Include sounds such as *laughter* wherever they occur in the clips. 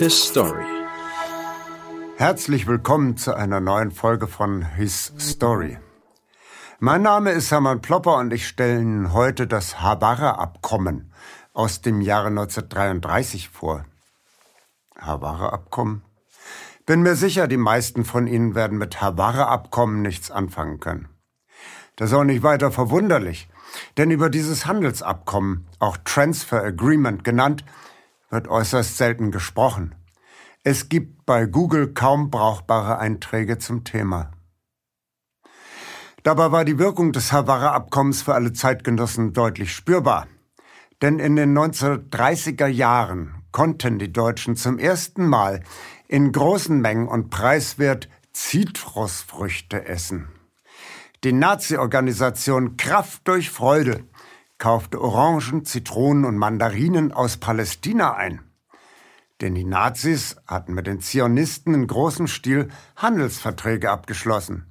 His Story. Herzlich willkommen zu einer neuen Folge von His Story. Mein Name ist Hermann Plopper und ich stelle Ihnen heute das Havara-Abkommen aus dem Jahre 1933 vor. Havara-Abkommen? Bin mir sicher, die meisten von Ihnen werden mit Havara-Abkommen nichts anfangen können. Das ist auch nicht weiter verwunderlich, denn über dieses Handelsabkommen, auch Transfer Agreement genannt, wird äußerst selten gesprochen. Es gibt bei Google kaum brauchbare Einträge zum Thema. Dabei war die Wirkung des Havara-Abkommens für alle Zeitgenossen deutlich spürbar. Denn in den 1930er Jahren konnten die Deutschen zum ersten Mal in großen Mengen und preiswert Zitrusfrüchte essen. Die Nazi-Organisation Kraft durch Freude kaufte Orangen, Zitronen und Mandarinen aus Palästina ein. Denn die Nazis hatten mit den Zionisten in großem Stil Handelsverträge abgeschlossen.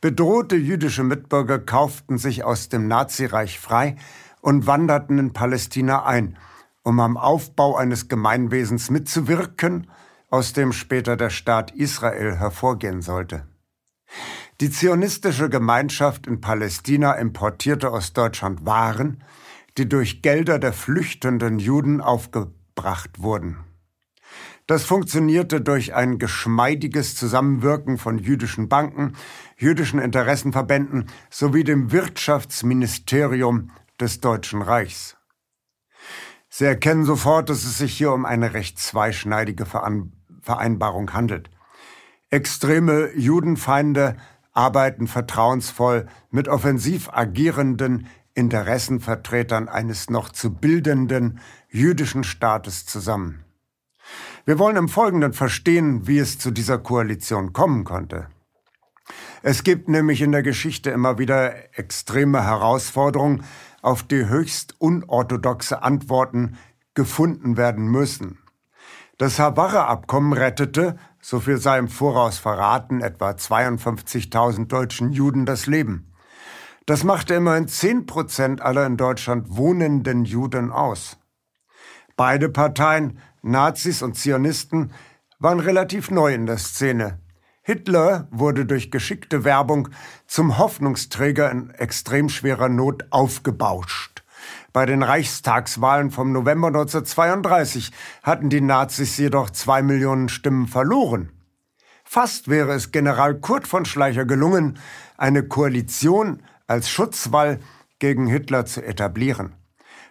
Bedrohte jüdische Mitbürger kauften sich aus dem Nazireich frei und wanderten in Palästina ein, um am Aufbau eines Gemeinwesens mitzuwirken, aus dem später der Staat Israel hervorgehen sollte. Die zionistische Gemeinschaft in Palästina importierte aus Deutschland Waren, die durch Gelder der flüchtenden Juden aufgebracht wurden. Das funktionierte durch ein geschmeidiges Zusammenwirken von jüdischen Banken, jüdischen Interessenverbänden sowie dem Wirtschaftsministerium des Deutschen Reichs. Sie erkennen sofort, dass es sich hier um eine recht zweischneidige Vereinbarung handelt. Extreme Judenfeinde arbeiten vertrauensvoll mit offensiv agierenden Interessenvertretern eines noch zu bildenden jüdischen Staates zusammen. Wir wollen im Folgenden verstehen, wie es zu dieser Koalition kommen konnte. Es gibt nämlich in der Geschichte immer wieder extreme Herausforderungen, auf die höchst unorthodoxe Antworten gefunden werden müssen. Das Havarra-Abkommen rettete, so viel sei im Voraus verraten, etwa 52.000 deutschen Juden das Leben. Das machte immerhin 10 Prozent aller in Deutschland wohnenden Juden aus. Beide Parteien, Nazis und Zionisten, waren relativ neu in der Szene. Hitler wurde durch geschickte Werbung zum Hoffnungsträger in extrem schwerer Not aufgebauscht. Bei den Reichstagswahlen vom November 1932 hatten die Nazis jedoch zwei Millionen Stimmen verloren. Fast wäre es General Kurt von Schleicher gelungen, eine Koalition als Schutzwall gegen Hitler zu etablieren.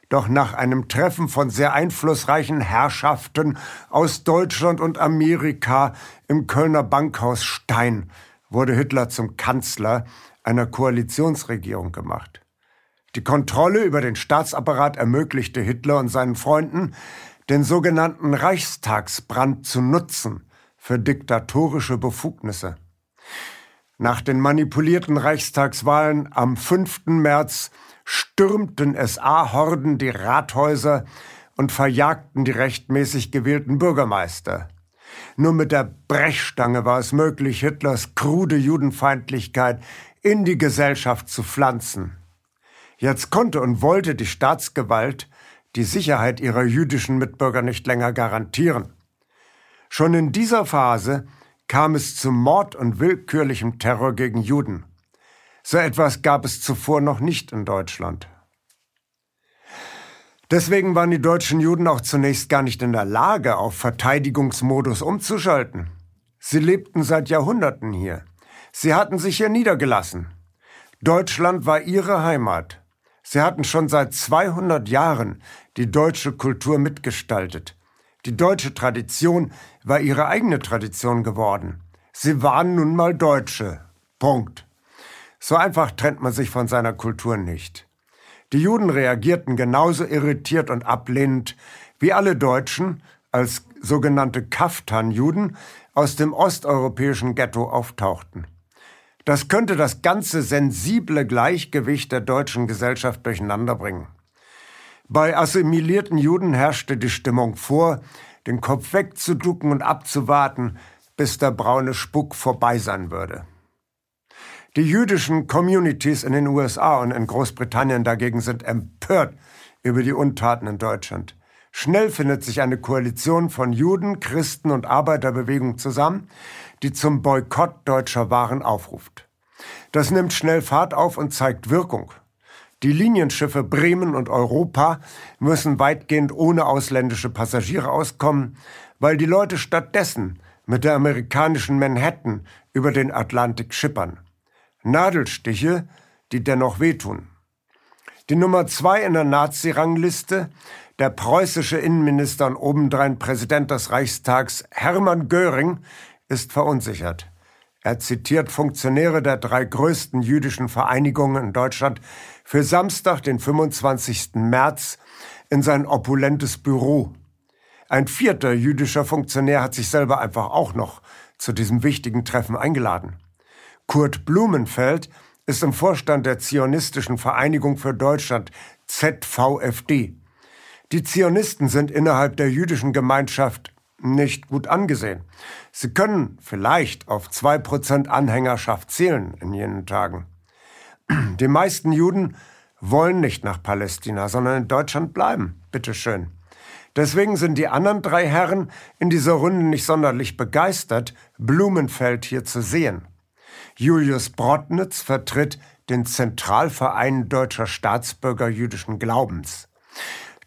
Doch nach einem Treffen von sehr einflussreichen Herrschaften aus Deutschland und Amerika im Kölner Bankhaus Stein wurde Hitler zum Kanzler einer Koalitionsregierung gemacht. Die Kontrolle über den Staatsapparat ermöglichte Hitler und seinen Freunden, den sogenannten Reichstagsbrand zu nutzen für diktatorische Befugnisse. Nach den manipulierten Reichstagswahlen am 5. März stürmten SA-Horden die Rathäuser und verjagten die rechtmäßig gewählten Bürgermeister. Nur mit der Brechstange war es möglich, Hitlers krude Judenfeindlichkeit in die Gesellschaft zu pflanzen. Jetzt konnte und wollte die Staatsgewalt die Sicherheit ihrer jüdischen Mitbürger nicht länger garantieren. Schon in dieser Phase kam es zu Mord und willkürlichem Terror gegen Juden. So etwas gab es zuvor noch nicht in Deutschland. Deswegen waren die deutschen Juden auch zunächst gar nicht in der Lage, auf Verteidigungsmodus umzuschalten. Sie lebten seit Jahrhunderten hier. Sie hatten sich hier niedergelassen. Deutschland war ihre Heimat. Sie hatten schon seit 200 Jahren die deutsche Kultur mitgestaltet. Die deutsche Tradition war ihre eigene Tradition geworden. Sie waren nun mal Deutsche. Punkt. So einfach trennt man sich von seiner Kultur nicht. Die Juden reagierten genauso irritiert und ablehnend wie alle Deutschen, als sogenannte Kaftan-Juden aus dem osteuropäischen Ghetto auftauchten. Das könnte das ganze sensible Gleichgewicht der deutschen Gesellschaft durcheinanderbringen. Bei assimilierten Juden herrschte die Stimmung vor, den Kopf wegzuducken und abzuwarten, bis der braune Spuck vorbei sein würde. Die jüdischen Communities in den USA und in Großbritannien dagegen sind empört über die Untaten in Deutschland. Schnell findet sich eine Koalition von Juden, Christen und Arbeiterbewegung zusammen, die zum Boykott deutscher Waren aufruft. Das nimmt schnell Fahrt auf und zeigt Wirkung. Die Linienschiffe Bremen und Europa müssen weitgehend ohne ausländische Passagiere auskommen, weil die Leute stattdessen mit der amerikanischen Manhattan über den Atlantik schippern. Nadelstiche, die dennoch wehtun. Die Nummer zwei in der Nazi-Rangliste, der preußische Innenminister und obendrein Präsident des Reichstags Hermann Göring, ist verunsichert. Er zitiert Funktionäre der drei größten jüdischen Vereinigungen in Deutschland für Samstag, den 25. März, in sein opulentes Büro. Ein vierter jüdischer Funktionär hat sich selber einfach auch noch zu diesem wichtigen Treffen eingeladen. Kurt Blumenfeld ist im Vorstand der Zionistischen Vereinigung für Deutschland, ZVFD. Die Zionisten sind innerhalb der jüdischen Gemeinschaft nicht gut angesehen. Sie können vielleicht auf zwei Prozent Anhängerschaft zählen in jenen Tagen. *clears throat* Die meisten Juden wollen nicht nach Palästina, sondern in Deutschland bleiben. Bitteschön. Deswegen sind die anderen drei Herren in dieser Runde nicht sonderlich begeistert, Blumenfeld hier zu sehen. Julius Brotnitz vertritt den Zentralverein deutscher Staatsbürger jüdischen Glaubens.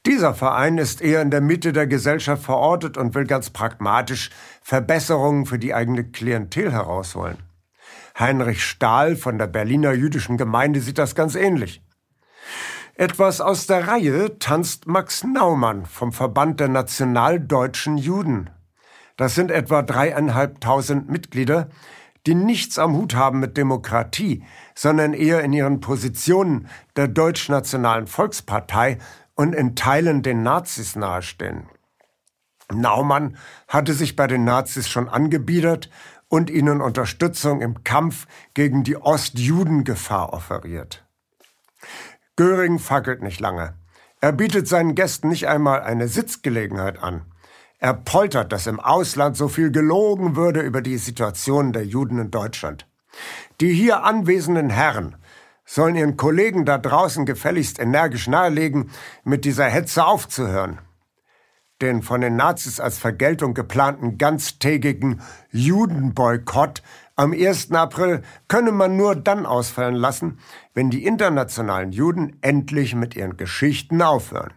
Dieser Verein ist eher in der Mitte der Gesellschaft verortet und will ganz pragmatisch Verbesserungen für die eigene Klientel herausholen. Heinrich Stahl von der Berliner jüdischen Gemeinde sieht das ganz ähnlich. Etwas aus der Reihe tanzt Max Naumann vom Verband der Nationaldeutschen Juden. Das sind etwa dreieinhalbtausend Mitglieder, die nichts am Hut haben mit Demokratie, sondern eher in ihren Positionen der Deutschnationalen Volkspartei und in Teilen den Nazis nahestehen. Naumann hatte sich bei den Nazis schon angebiedert und ihnen Unterstützung im Kampf gegen die Ostjudengefahr offeriert. Göring fackelt nicht lange. Er bietet seinen Gästen nicht einmal eine Sitzgelegenheit an. Er poltert, dass im Ausland so viel gelogen würde über die Situation der Juden in Deutschland. Die hier anwesenden Herren sollen ihren Kollegen da draußen gefälligst energisch nahelegen, mit dieser Hetze aufzuhören. Den von den Nazis als Vergeltung geplanten ganztägigen Judenboykott am 1. April könne man nur dann ausfallen lassen, wenn die internationalen Juden endlich mit ihren Geschichten aufhören.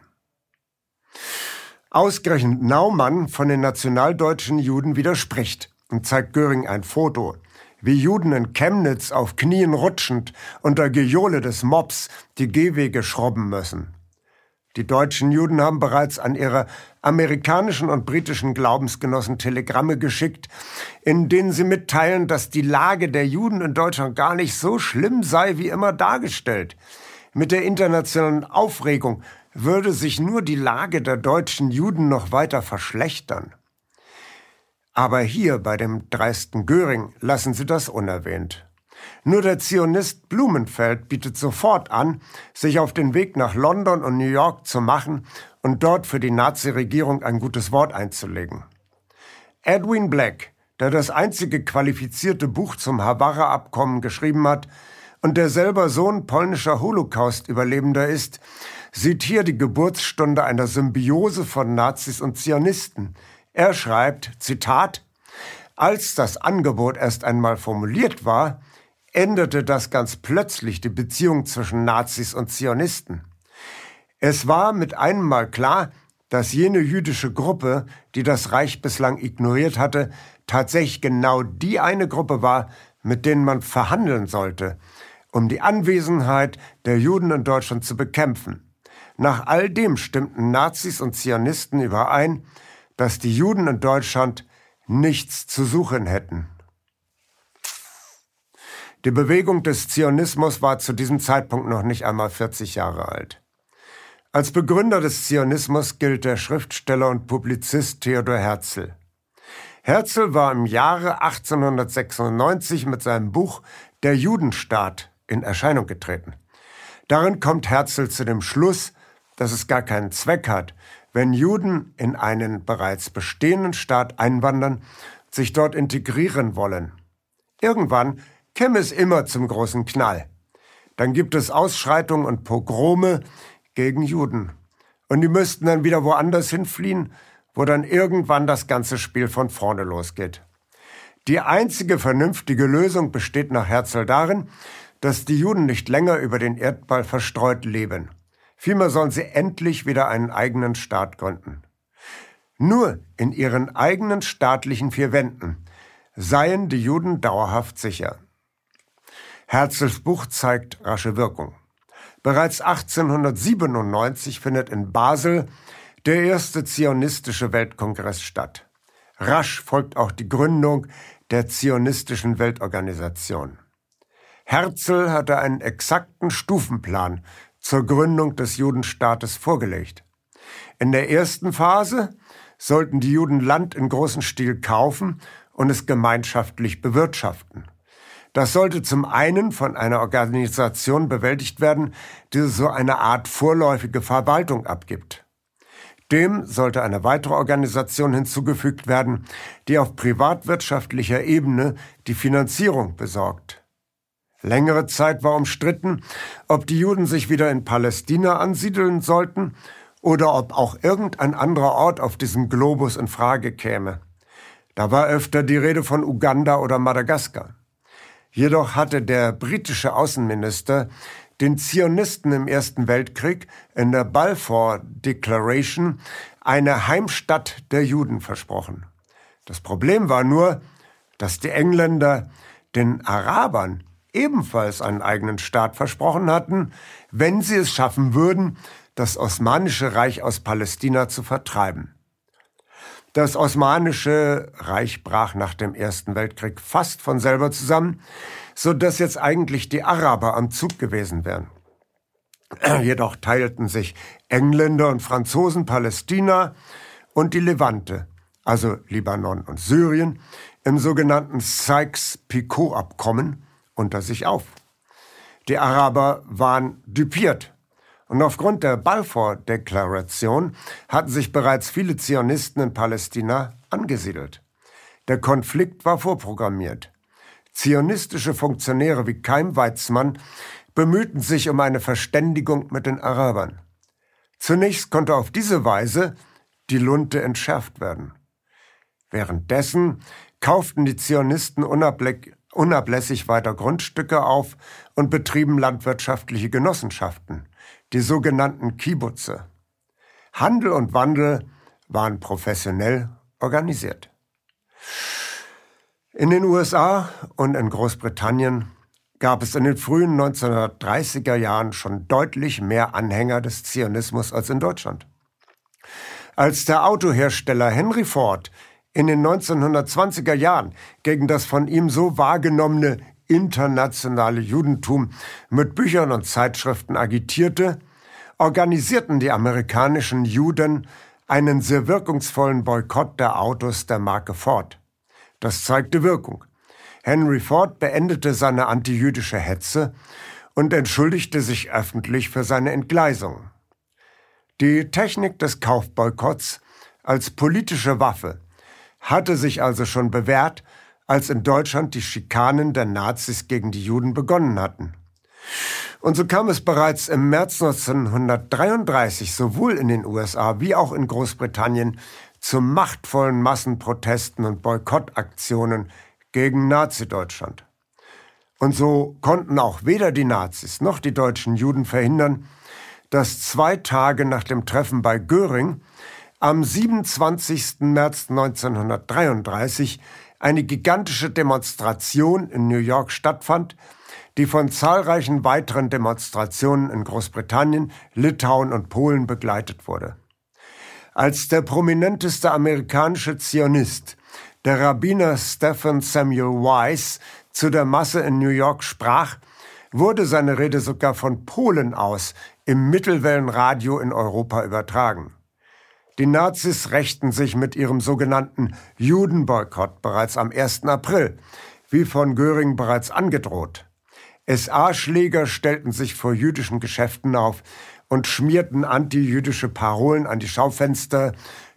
Ausgerechnet Naumann von den nationaldeutschen Juden widerspricht und zeigt Göring ein Foto, wie Juden in Chemnitz auf Knien rutschend unter Gejohle des Mobs die Gehwege schrobben müssen. Die deutschen Juden haben bereits an ihre amerikanischen und britischen Glaubensgenossen Telegramme geschickt, in denen sie mitteilen, dass die Lage der Juden in Deutschland gar nicht so schlimm sei wie immer dargestellt. Mit der internationalen Aufregung würde sich nur die Lage der deutschen Juden noch weiter verschlechtern. Aber hier bei dem dreisten Göring lassen Sie das unerwähnt. Nur der Zionist Blumenfeld bietet sofort an, sich auf den Weg nach London und New York zu machen und dort für die Nazi-Regierung ein gutes Wort einzulegen. Edwin Black, der das einzige qualifizierte Buch zum Havanna-Abkommen geschrieben hat und der selber Sohn polnischer Holocaust-Überlebender ist, sieht hier die Geburtsstunde einer Symbiose von Nazis und Zionisten. Er schreibt, Zitat, als das Angebot erst einmal formuliert war, änderte das ganz plötzlich die Beziehung zwischen Nazis und Zionisten. Es war mit einem Mal klar, dass jene jüdische Gruppe, die das Reich bislang ignoriert hatte, tatsächlich genau die eine Gruppe war, mit denen man verhandeln sollte, um die Anwesenheit der Juden in Deutschland zu bekämpfen. Nach all dem stimmten Nazis und Zionisten überein, dass die Juden in Deutschland nichts zu suchen hätten. Die Bewegung des Zionismus war zu diesem Zeitpunkt noch nicht einmal 40 Jahre alt. Als Begründer des Zionismus gilt der Schriftsteller und Publizist Theodor Herzl. Herzl war im Jahre 1896 mit seinem Buch Der Judenstaat in Erscheinung getreten. Darin kommt Herzl zu dem Schluss, dass es gar keinen Zweck hat, wenn Juden in einen bereits bestehenden Staat einwandern, sich dort integrieren wollen. Irgendwann käme es immer zum großen Knall. Dann gibt es Ausschreitungen und Pogrome gegen Juden. Und die müssten dann wieder woanders hinfliehen, wo dann irgendwann das ganze Spiel von vorne losgeht. Die einzige vernünftige Lösung besteht nach Herzl darin, dass die Juden nicht länger über den Erdball verstreut leben. Vielmehr sollen sie endlich wieder einen eigenen Staat gründen. Nur in ihren eigenen staatlichen vier Wänden seien die Juden dauerhaft sicher. Herzls Buch zeigt rasche Wirkung. Bereits 1897 findet in Basel der erste zionistische Weltkongress statt. Rasch folgt auch die Gründung der zionistischen Weltorganisation. Herzl hatte einen exakten Stufenplan zur Gründung des Judenstaates vorgelegt. In der ersten Phase sollten die Juden Land in großem Stil kaufen und es gemeinschaftlich bewirtschaften. Das sollte zum einen von einer Organisation bewältigt werden, die so eine Art vorläufige Verwaltung abgibt. Dem sollte eine weitere Organisation hinzugefügt werden, die auf privatwirtschaftlicher Ebene die Finanzierung besorgt. Längere Zeit war umstritten, ob die Juden sich wieder in Palästina ansiedeln sollten oder ob auch irgendein anderer Ort auf diesem Globus in Frage käme. Da war öfter die Rede von Uganda oder Madagaskar. Jedoch hatte der britische Außenminister den Zionisten im Ersten Weltkrieg in der Balfour Declaration eine Heimstatt der Juden versprochen. Das Problem war nur, dass die Engländer den Arabern ebenfalls einen eigenen Staat versprochen hatten, wenn sie es schaffen würden, das Osmanische Reich aus Palästina zu vertreiben. Das Osmanische Reich brach nach dem Ersten Weltkrieg fast von selber zusammen, so dass jetzt eigentlich die Araber am Zug gewesen wären. *clears throat* Jedoch teilten sich Engländer und Franzosen Palästina und die Levante, also Libanon und Syrien, im sogenannten Sykes-Picot-Abkommen unter sich auf. Die Araber waren düpiert und aufgrund der Balfour-Deklaration hatten sich bereits viele Zionisten in Palästina angesiedelt. Der Konflikt war vorprogrammiert. Zionistische Funktionäre wie Keim Weizmann bemühten sich um eine Verständigung mit den Arabern. Zunächst konnte auf diese Weise die Lunte entschärft werden. Währenddessen kauften die Zionisten unablässig weiter Grundstücke auf und betrieben landwirtschaftliche Genossenschaften die sogenannten Kibbutze. Handel und Wandel waren professionell organisiert. In den USA und in Großbritannien gab es in den frühen 1930er Jahren schon deutlich mehr Anhänger des Zionismus als in Deutschland. Als der Autohersteller Henry Ford in den 1920er Jahren gegen das von ihm so wahrgenommene internationale Judentum mit Büchern und Zeitschriften agitierte, organisierten die amerikanischen Juden einen sehr wirkungsvollen Boykott der Autos der Marke Ford. Das zeigte Wirkung. Henry Ford beendete seine antijüdische Hetze und entschuldigte sich öffentlich für seine Entgleisung. Die Technik des Kaufboykotts als politische Waffe hatte sich also schon bewährt, als in Deutschland die Schikanen der Nazis gegen die Juden begonnen hatten. Und so kam es bereits im März 1933 sowohl in den USA wie auch in Großbritannien zu machtvollen Massenprotesten und Boykottaktionen gegen Nazi-Deutschland. Und so konnten auch weder die Nazis noch die deutschen Juden verhindern, dass zwei Tage nach dem Treffen bei Göring am 27. März 1933 eine gigantische Demonstration in New York stattfand, die von zahlreichen weiteren Demonstrationen in Großbritannien, Litauen und Polen begleitet wurde. Als der prominenteste amerikanische Zionist, der Rabbiner Stephen Samuel Weiss, zu der Masse in New York sprach, wurde seine Rede sogar von Polen aus im Mittelwellenradio in Europa übertragen. Die Nazis rächten sich mit ihrem sogenannten Judenboykott bereits am 1. April, wie von Göring bereits angedroht. SA-Schläger stellten sich vor jüdischen Geschäften auf und schmierten antijüdische Parolen an die Schaufenster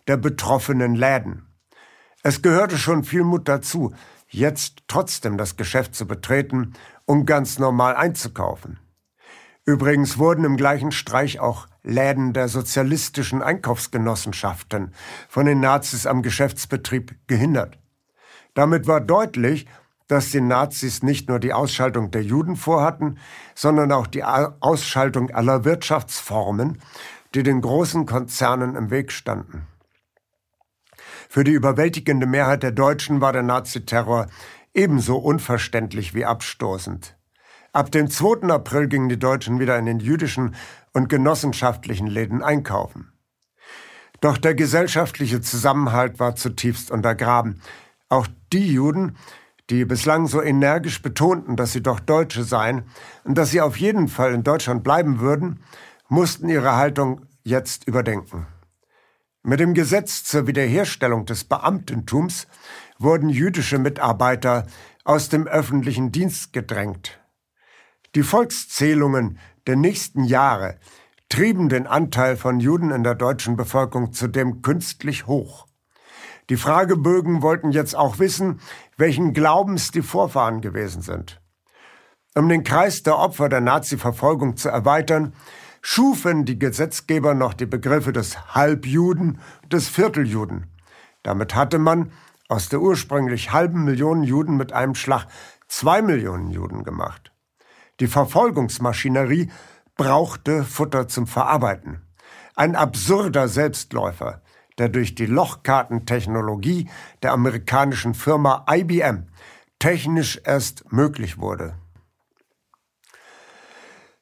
der betroffenen Läden. Es gehörte schon viel Mut dazu, jetzt trotzdem das Geschäft zu betreten, um ganz normal einzukaufen. Übrigens wurden im gleichen Streich auch Läden der sozialistischen Einkaufsgenossenschaften von den Nazis am Geschäftsbetrieb gehindert. Damit war deutlich, dass die Nazis nicht nur die Ausschaltung der Juden vorhatten, sondern auch die Ausschaltung aller Wirtschaftsformen, die den großen Konzernen im Weg standen. Für die überwältigende Mehrheit der Deutschen war der Naziterror ebenso unverständlich wie abstoßend. Ab dem 2. April gingen die Deutschen wieder in den jüdischen und genossenschaftlichen Läden einkaufen. Doch der gesellschaftliche Zusammenhalt war zutiefst untergraben. Auch die Juden, die bislang so energisch betonten, dass sie doch Deutsche seien und dass sie auf jeden Fall in Deutschland bleiben würden, mussten ihre Haltung jetzt überdenken. Mit dem Gesetz zur Wiederherstellung des Beamtentums wurden jüdische Mitarbeiter aus dem öffentlichen Dienst gedrängt. Die Volkszählungen der nächsten Jahre trieben den Anteil von Juden in der deutschen Bevölkerung zudem künstlich hoch. Die Fragebögen wollten jetzt auch wissen, welchen Glaubens die Vorfahren gewesen sind. Um den Kreis der Opfer der Nazi-Verfolgung zu erweitern, schufen die Gesetzgeber noch die Begriffe des Halbjuden und des Vierteljuden. Damit hatte man aus der ursprünglich halben Million Juden mit einem Schlag zwei Millionen Juden gemacht. Die Verfolgungsmaschinerie brauchte Futter zum Verarbeiten. Ein absurder Selbstläufer, der durch die Lochkartentechnologie der amerikanischen Firma IBM technisch erst möglich wurde.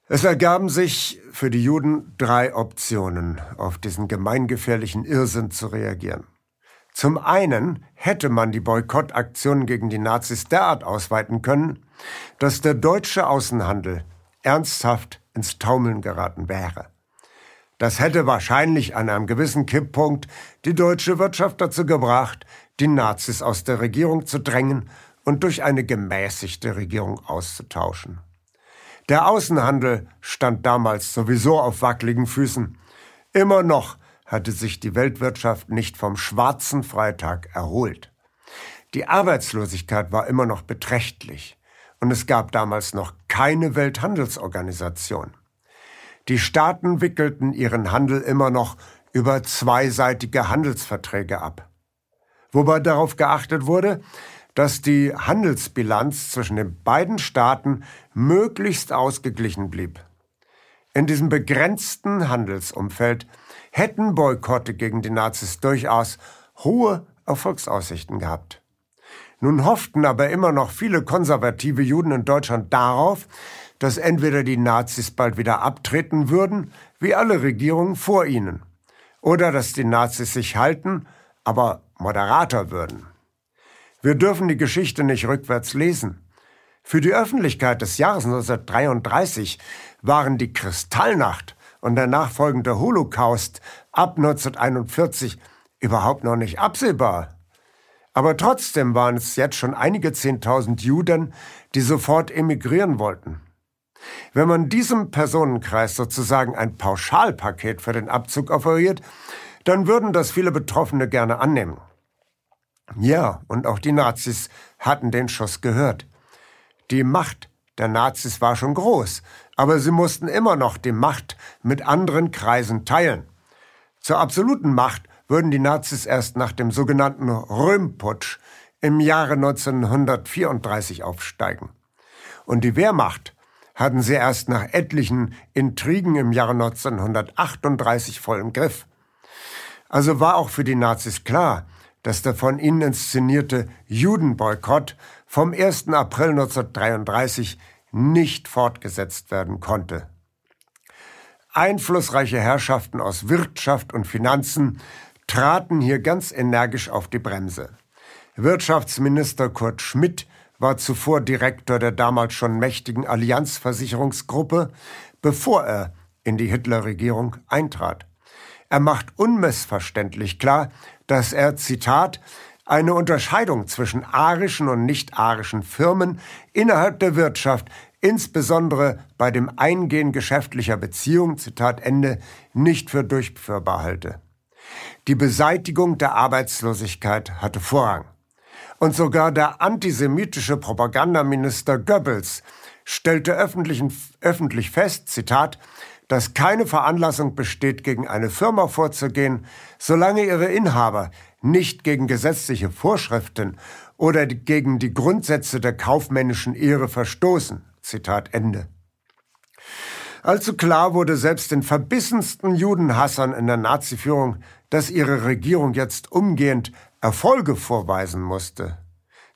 Es ergaben sich für die Juden drei Optionen, auf diesen gemeingefährlichen Irrsinn zu reagieren. Zum einen hätte man die Boykottaktionen gegen die Nazis derart ausweiten können, dass der deutsche Außenhandel ernsthaft ins Taumeln geraten wäre. Das hätte wahrscheinlich an einem gewissen Kipppunkt die deutsche Wirtschaft dazu gebracht, die Nazis aus der Regierung zu drängen und durch eine gemäßigte Regierung auszutauschen. Der Außenhandel stand damals sowieso auf wackeligen Füßen. Immer noch hatte sich die Weltwirtschaft nicht vom schwarzen Freitag erholt. Die Arbeitslosigkeit war immer noch beträchtlich und es gab damals noch keine Welthandelsorganisation. Die Staaten wickelten ihren Handel immer noch über zweiseitige Handelsverträge ab. Wobei darauf geachtet wurde, dass die Handelsbilanz zwischen den beiden Staaten möglichst ausgeglichen blieb. In diesem begrenzten Handelsumfeld hätten Boykotte gegen die Nazis durchaus hohe Erfolgsaussichten gehabt. Nun hofften aber immer noch viele konservative Juden in Deutschland darauf, dass entweder die Nazis bald wieder abtreten würden, wie alle Regierungen vor ihnen, oder dass die Nazis sich halten, aber moderater würden. Wir dürfen die Geschichte nicht rückwärts lesen. Für die Öffentlichkeit des Jahres 1933 waren die Kristallnacht und der nachfolgende Holocaust ab 1941 überhaupt noch nicht absehbar. Aber trotzdem waren es jetzt schon einige Zehntausend Juden, die sofort emigrieren wollten. Wenn man diesem Personenkreis sozusagen ein Pauschalpaket für den Abzug offeriert, dann würden das viele Betroffene gerne annehmen. Ja, und auch die Nazis hatten den Schuss gehört. Die Macht der Nazis war schon groß, aber sie mussten immer noch die Macht mit anderen Kreisen teilen. Zur absoluten Macht würden die Nazis erst nach dem sogenannten Röhmputsch im Jahre 1934 aufsteigen. Und die Wehrmacht hatten sie erst nach etlichen Intrigen im Jahre 1938 voll im Griff. Also war auch für die Nazis klar, dass der von ihnen inszenierte Judenboykott vom 1. April 1933 nicht fortgesetzt werden konnte. Einflussreiche Herrschaften aus Wirtschaft und Finanzen traten hier ganz energisch auf die Bremse. Wirtschaftsminister Kurt Schmidt war zuvor Direktor der damals schon mächtigen Allianzversicherungsgruppe, bevor er in die Hitlerregierung eintrat. Er macht unmissverständlich klar, dass er, Zitat, eine Unterscheidung zwischen arischen und nicht-arischen Firmen innerhalb der Wirtschaft, insbesondere bei dem Eingehen geschäftlicher Beziehungen, Zitat Ende, nicht für durchführbar halte. Die Beseitigung der Arbeitslosigkeit hatte Vorrang. Und sogar der antisemitische Propagandaminister Goebbels stellte öffentlich, fest, Zitat, dass keine Veranlassung besteht, gegen eine Firma vorzugehen, solange ihre Inhaber nicht gegen gesetzliche Vorschriften oder gegen die Grundsätze der kaufmännischen Ehre verstoßen. Zitat Ende. Allzu klar wurde selbst den verbissensten Judenhassern in der Naziführung, dass ihre Regierung jetzt umgehend Erfolge vorweisen musste.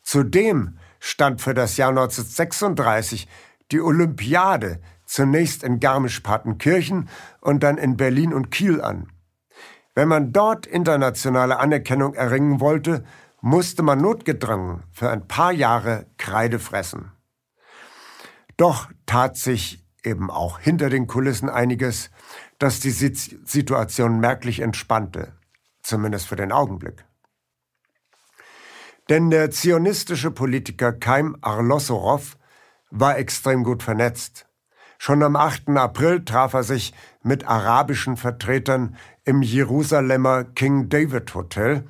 Zudem stand für das Jahr 1936 die Olympiade zunächst in Garmisch-Partenkirchen und dann in Berlin und Kiel an. Wenn man dort internationale Anerkennung erringen wollte, musste man notgedrungen für ein paar Jahre Kreide fressen. Doch tat sich eben auch hinter den Kulissen einiges, das die Situation merklich entspannte, zumindest für den Augenblick. Denn der zionistische Politiker Kaim Arlosorow war extrem gut vernetzt. Schon am 8. April traf er sich mit arabischen Vertretern im Jerusalemer King David Hotel,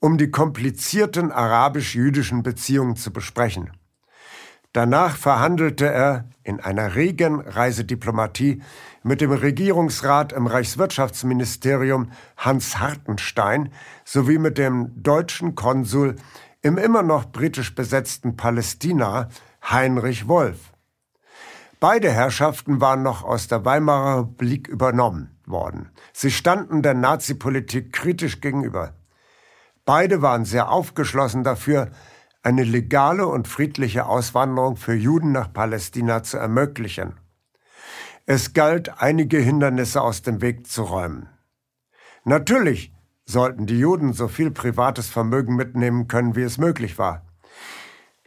um die komplizierten arabisch-jüdischen Beziehungen zu besprechen. Danach verhandelte er in einer regen Reisediplomatie mit dem Regierungsrat im Reichswirtschaftsministerium Hans Hartenstein sowie mit dem deutschen Konsul im immer noch britisch besetzten Palästina Heinrich Wolf. Beide Herrschaften waren noch aus der Weimarer Republik übernommen worden. Sie standen der Nazipolitik kritisch gegenüber. Beide waren sehr aufgeschlossen dafür, eine legale und friedliche Auswanderung für Juden nach Palästina zu ermöglichen. Es galt, einige Hindernisse aus dem Weg zu räumen. Natürlich sollten die Juden so viel privates Vermögen mitnehmen können, wie es möglich war.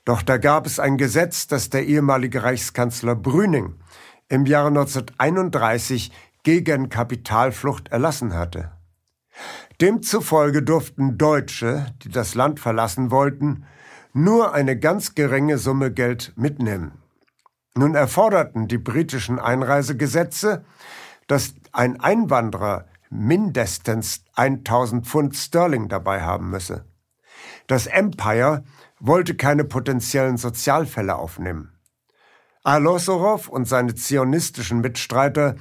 Doch da gab es ein Gesetz, das der ehemalige Reichskanzler Brüning im Jahre 1931 gegen Kapitalflucht erlassen hatte. Demzufolge durften Deutsche, die das Land verlassen wollten, nur eine ganz geringe Summe Geld mitnehmen. Nun erforderten die britischen Einreisegesetze, dass ein Einwanderer mindestens 1000 Pfund Sterling dabei haben müsse. Das Empire wollte keine potenziellen Sozialfälle aufnehmen. Alosorow und seine zionistischen Mitstreiter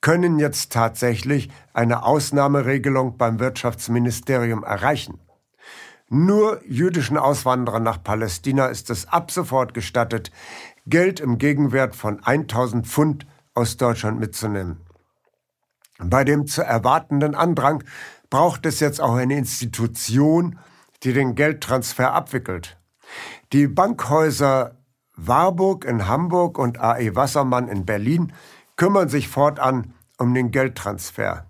können jetzt tatsächlich eine Ausnahmeregelung beim Wirtschaftsministerium erreichen. Nur jüdischen Auswanderern nach Palästina ist es ab sofort gestattet, Geld im Gegenwert von 1000 Pfund aus Deutschland mitzunehmen. Bei dem zu erwartenden Andrang braucht es jetzt auch eine Institution, die den Geldtransfer abwickelt. Die Bankhäuser Warburg in Hamburg und AE Wassermann in Berlin kümmern sich fortan um den Geldtransfer.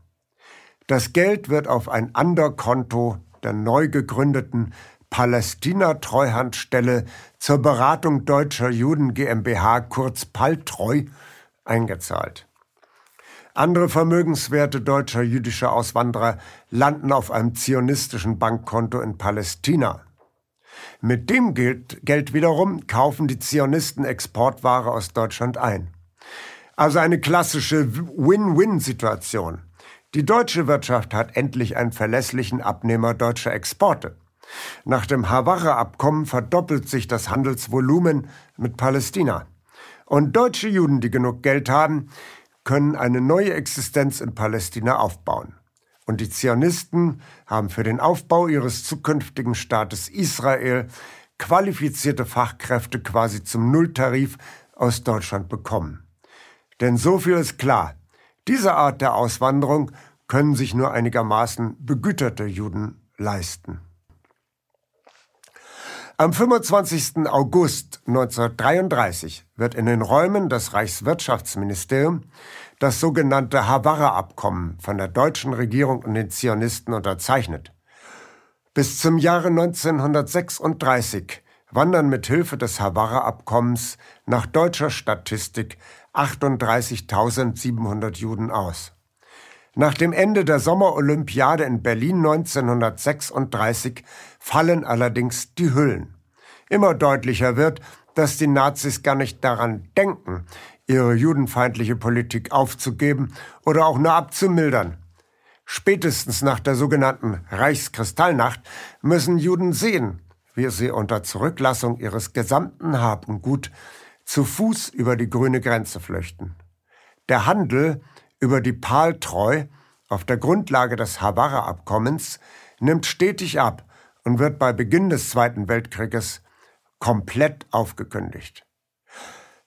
Das Geld wird auf ein Anderkonto der neu gegründeten Palästina-Treuhandstelle zur Beratung deutscher Juden GmbH, kurz Paltreu, eingezahlt. Andere Vermögenswerte deutscher jüdischer Auswanderer landen auf einem zionistischen Bankkonto in Palästina. Mit dem Geld, Geld wiederum kaufen die Zionisten Exportware aus Deutschland ein. Also eine klassische Win-Win-Situation. Die deutsche Wirtschaft hat endlich einen verlässlichen Abnehmer deutscher Exporte. Nach dem Haavara-Abkommen verdoppelt sich das Handelsvolumen mit Palästina. Und deutsche Juden, die genug Geld haben, können eine neue Existenz in Palästina aufbauen. Und die Zionisten haben für den Aufbau ihres zukünftigen Staates Israel qualifizierte Fachkräfte quasi zum Nulltarif aus Deutschland bekommen. Denn so viel ist klar, diese Art der Auswanderung können sich nur einigermaßen begüterte Juden leisten. Am 25. August 1933 wird in den Räumen des Reichswirtschaftsministeriums das sogenannte Haavara-Abkommen von der deutschen Regierung und den Zionisten unterzeichnet. Bis zum Jahre 1936 wandern mit Hilfe des Haavara-Abkommens nach deutscher Statistik 38.700 Juden aus. Nach dem Ende der Sommerolympiade in Berlin 1936 fallen allerdings die Hüllen. Immer deutlicher wird, dass die Nazis gar nicht daran denken, ihre judenfeindliche Politik aufzugeben oder auch nur abzumildern. Spätestens nach der sogenannten Reichskristallnacht müssen Juden sehen, wie sie unter Zurücklassung ihres gesamten Habengut zu Fuß über die grüne Grenze flüchten. Der Handel über die Paltreu auf der Grundlage des Havarra-Abkommens nimmt stetig ab und wird bei Beginn des Zweiten Weltkrieges komplett aufgekündigt.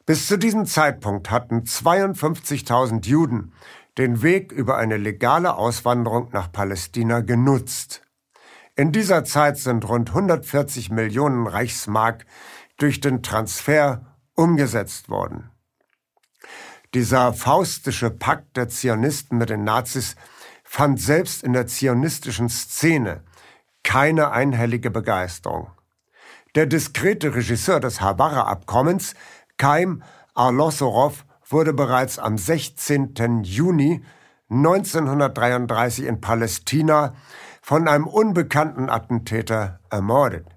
Bis zu diesem Zeitpunkt hatten 52.000 Juden den Weg über eine legale Auswanderung nach Palästina genutzt. In dieser Zeit sind rund 140 Millionen Reichsmark durch den Transfer umgesetzt worden. Dieser faustische Pakt der Zionisten mit den Nazis fand selbst in der zionistischen Szene keine einhellige Begeisterung. Der diskrete Regisseur des Havarra-Abkommens, Kaim Arlosorov, wurde bereits am 16. Juni 1933 in Palästina von einem unbekannten Attentäter ermordet.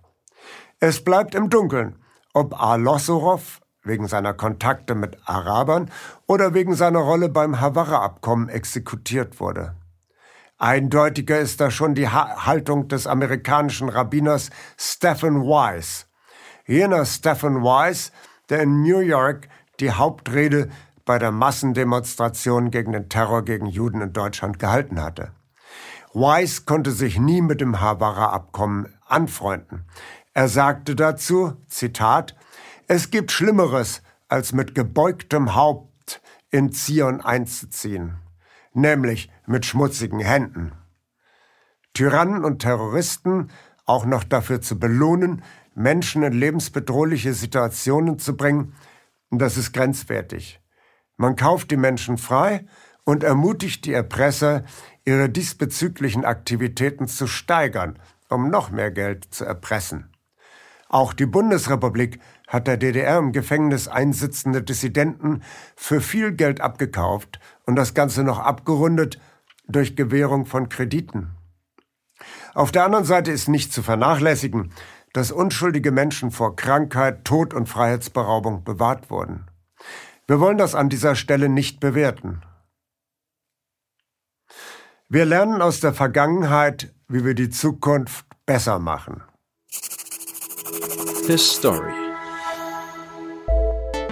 Es bleibt im Dunkeln, ob Arlosorov wegen seiner Kontakte mit Arabern oder wegen seiner Rolle beim Havarra-Abkommen exekutiert wurde. Eindeutiger ist da schon die ha Haltung des amerikanischen Rabbiners Stephen Wise. Jener Stephen Wise, der in New York die Hauptrede bei der Massendemonstration gegen den Terror gegen Juden in Deutschland gehalten hatte. Wise konnte sich nie mit dem Havarra-Abkommen anfreunden. Er sagte dazu, Zitat, es gibt Schlimmeres, als mit gebeugtem Haupt in Zion einzuziehen, nämlich mit schmutzigen Händen. Tyrannen und Terroristen auch noch dafür zu belohnen, Menschen in lebensbedrohliche Situationen zu bringen, das ist grenzwertig. Man kauft die Menschen frei und ermutigt die Erpresser, ihre diesbezüglichen Aktivitäten zu steigern, um noch mehr Geld zu erpressen. Auch die Bundesrepublik hat der DDR im Gefängnis einsitzende Dissidenten für viel Geld abgekauft und das Ganze noch abgerundet durch Gewährung von Krediten. Auf der anderen Seite ist nicht zu vernachlässigen, dass unschuldige Menschen vor Krankheit, Tod und Freiheitsberaubung bewahrt wurden. Wir wollen das an dieser Stelle nicht bewerten. Wir lernen aus der Vergangenheit, wie wir die Zukunft besser machen. His Story.